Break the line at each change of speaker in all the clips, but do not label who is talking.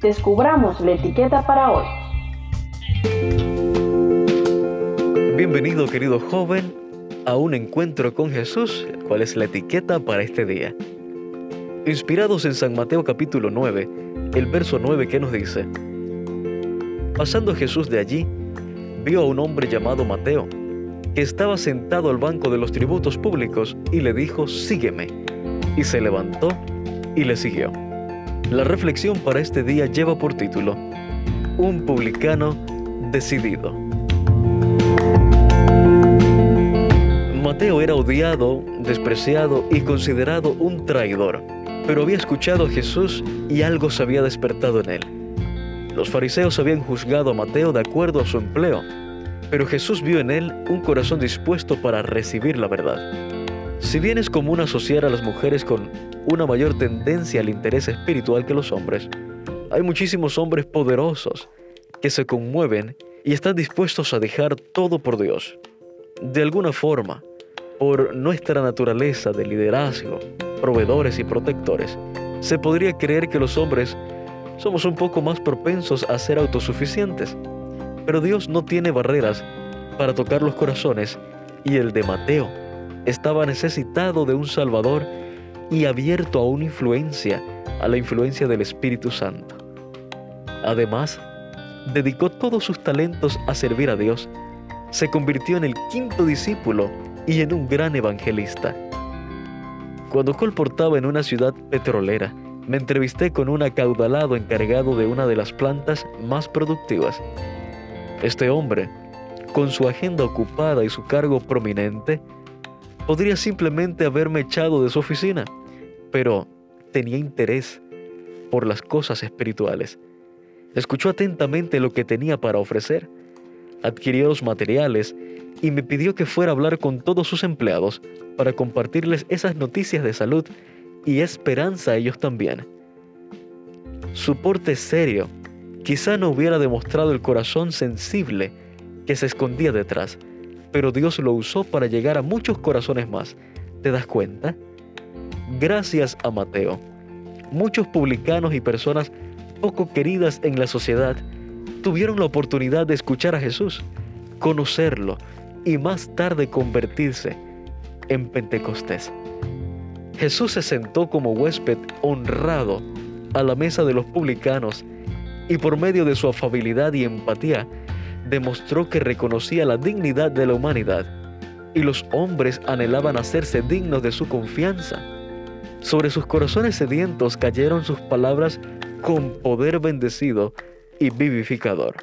descubramos la etiqueta para hoy.
Bienvenido querido joven a un encuentro con Jesús, cuál es la etiqueta para este día. Inspirados en San Mateo capítulo 9, el verso 9 que nos dice, Pasando Jesús de allí, vio a un hombre llamado Mateo, que estaba sentado al banco de los tributos públicos y le dijo, sígueme. Y se levantó y le siguió. La reflexión para este día lleva por título, Un publicano decidido. Mateo era odiado, despreciado y considerado un traidor, pero había escuchado a Jesús y algo se había despertado en él. Los fariseos habían juzgado a Mateo de acuerdo a su empleo, pero Jesús vio en él un corazón dispuesto para recibir la verdad. Si bien es común asociar a las mujeres con una mayor tendencia al interés espiritual que los hombres, hay muchísimos hombres poderosos que se conmueven y están dispuestos a dejar todo por Dios. De alguna forma, por nuestra naturaleza de liderazgo, proveedores y protectores, se podría creer que los hombres somos un poco más propensos a ser autosuficientes. Pero Dios no tiene barreras para tocar los corazones y el de Mateo estaba necesitado de un Salvador y abierto a una influencia, a la influencia del Espíritu Santo. Además, dedicó todos sus talentos a servir a Dios, se convirtió en el quinto discípulo y en un gran evangelista. Cuando colportaba en una ciudad petrolera, me entrevisté con un acaudalado encargado de una de las plantas más productivas. Este hombre, con su agenda ocupada y su cargo prominente, podría simplemente haberme echado de su oficina, pero tenía interés por las cosas espirituales. Escuchó atentamente lo que tenía para ofrecer, adquirió los materiales y me pidió que fuera a hablar con todos sus empleados para compartirles esas noticias de salud y esperanza a ellos también. Su porte serio quizá no hubiera demostrado el corazón sensible que se escondía detrás, pero Dios lo usó para llegar a muchos corazones más. ¿Te das cuenta? Gracias a Mateo, muchos publicanos y personas poco queridas en la sociedad tuvieron la oportunidad de escuchar a Jesús, conocerlo y más tarde convertirse en Pentecostés. Jesús se sentó como huésped honrado a la mesa de los publicanos y por medio de su afabilidad y empatía demostró que reconocía la dignidad de la humanidad y los hombres anhelaban hacerse dignos de su confianza. Sobre sus corazones sedientos cayeron sus palabras con poder bendecido y vivificador.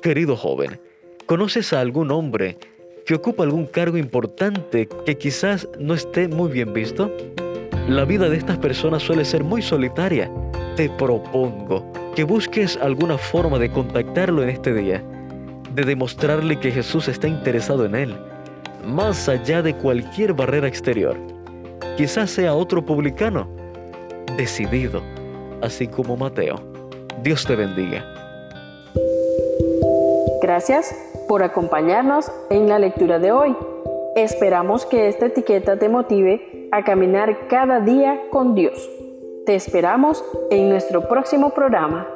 Querido joven, ¿conoces a algún hombre que ocupa algún cargo importante que quizás no esté muy bien visto? La vida de estas personas suele ser muy solitaria. Te propongo que busques alguna forma de contactarlo en este día, de demostrarle que Jesús está interesado en él, más allá de cualquier barrera exterior. Quizás sea otro publicano, decidido, así como Mateo. Dios te bendiga.
Gracias por acompañarnos en la lectura de hoy. Esperamos que esta etiqueta te motive a caminar cada día con Dios. Te esperamos en nuestro próximo programa.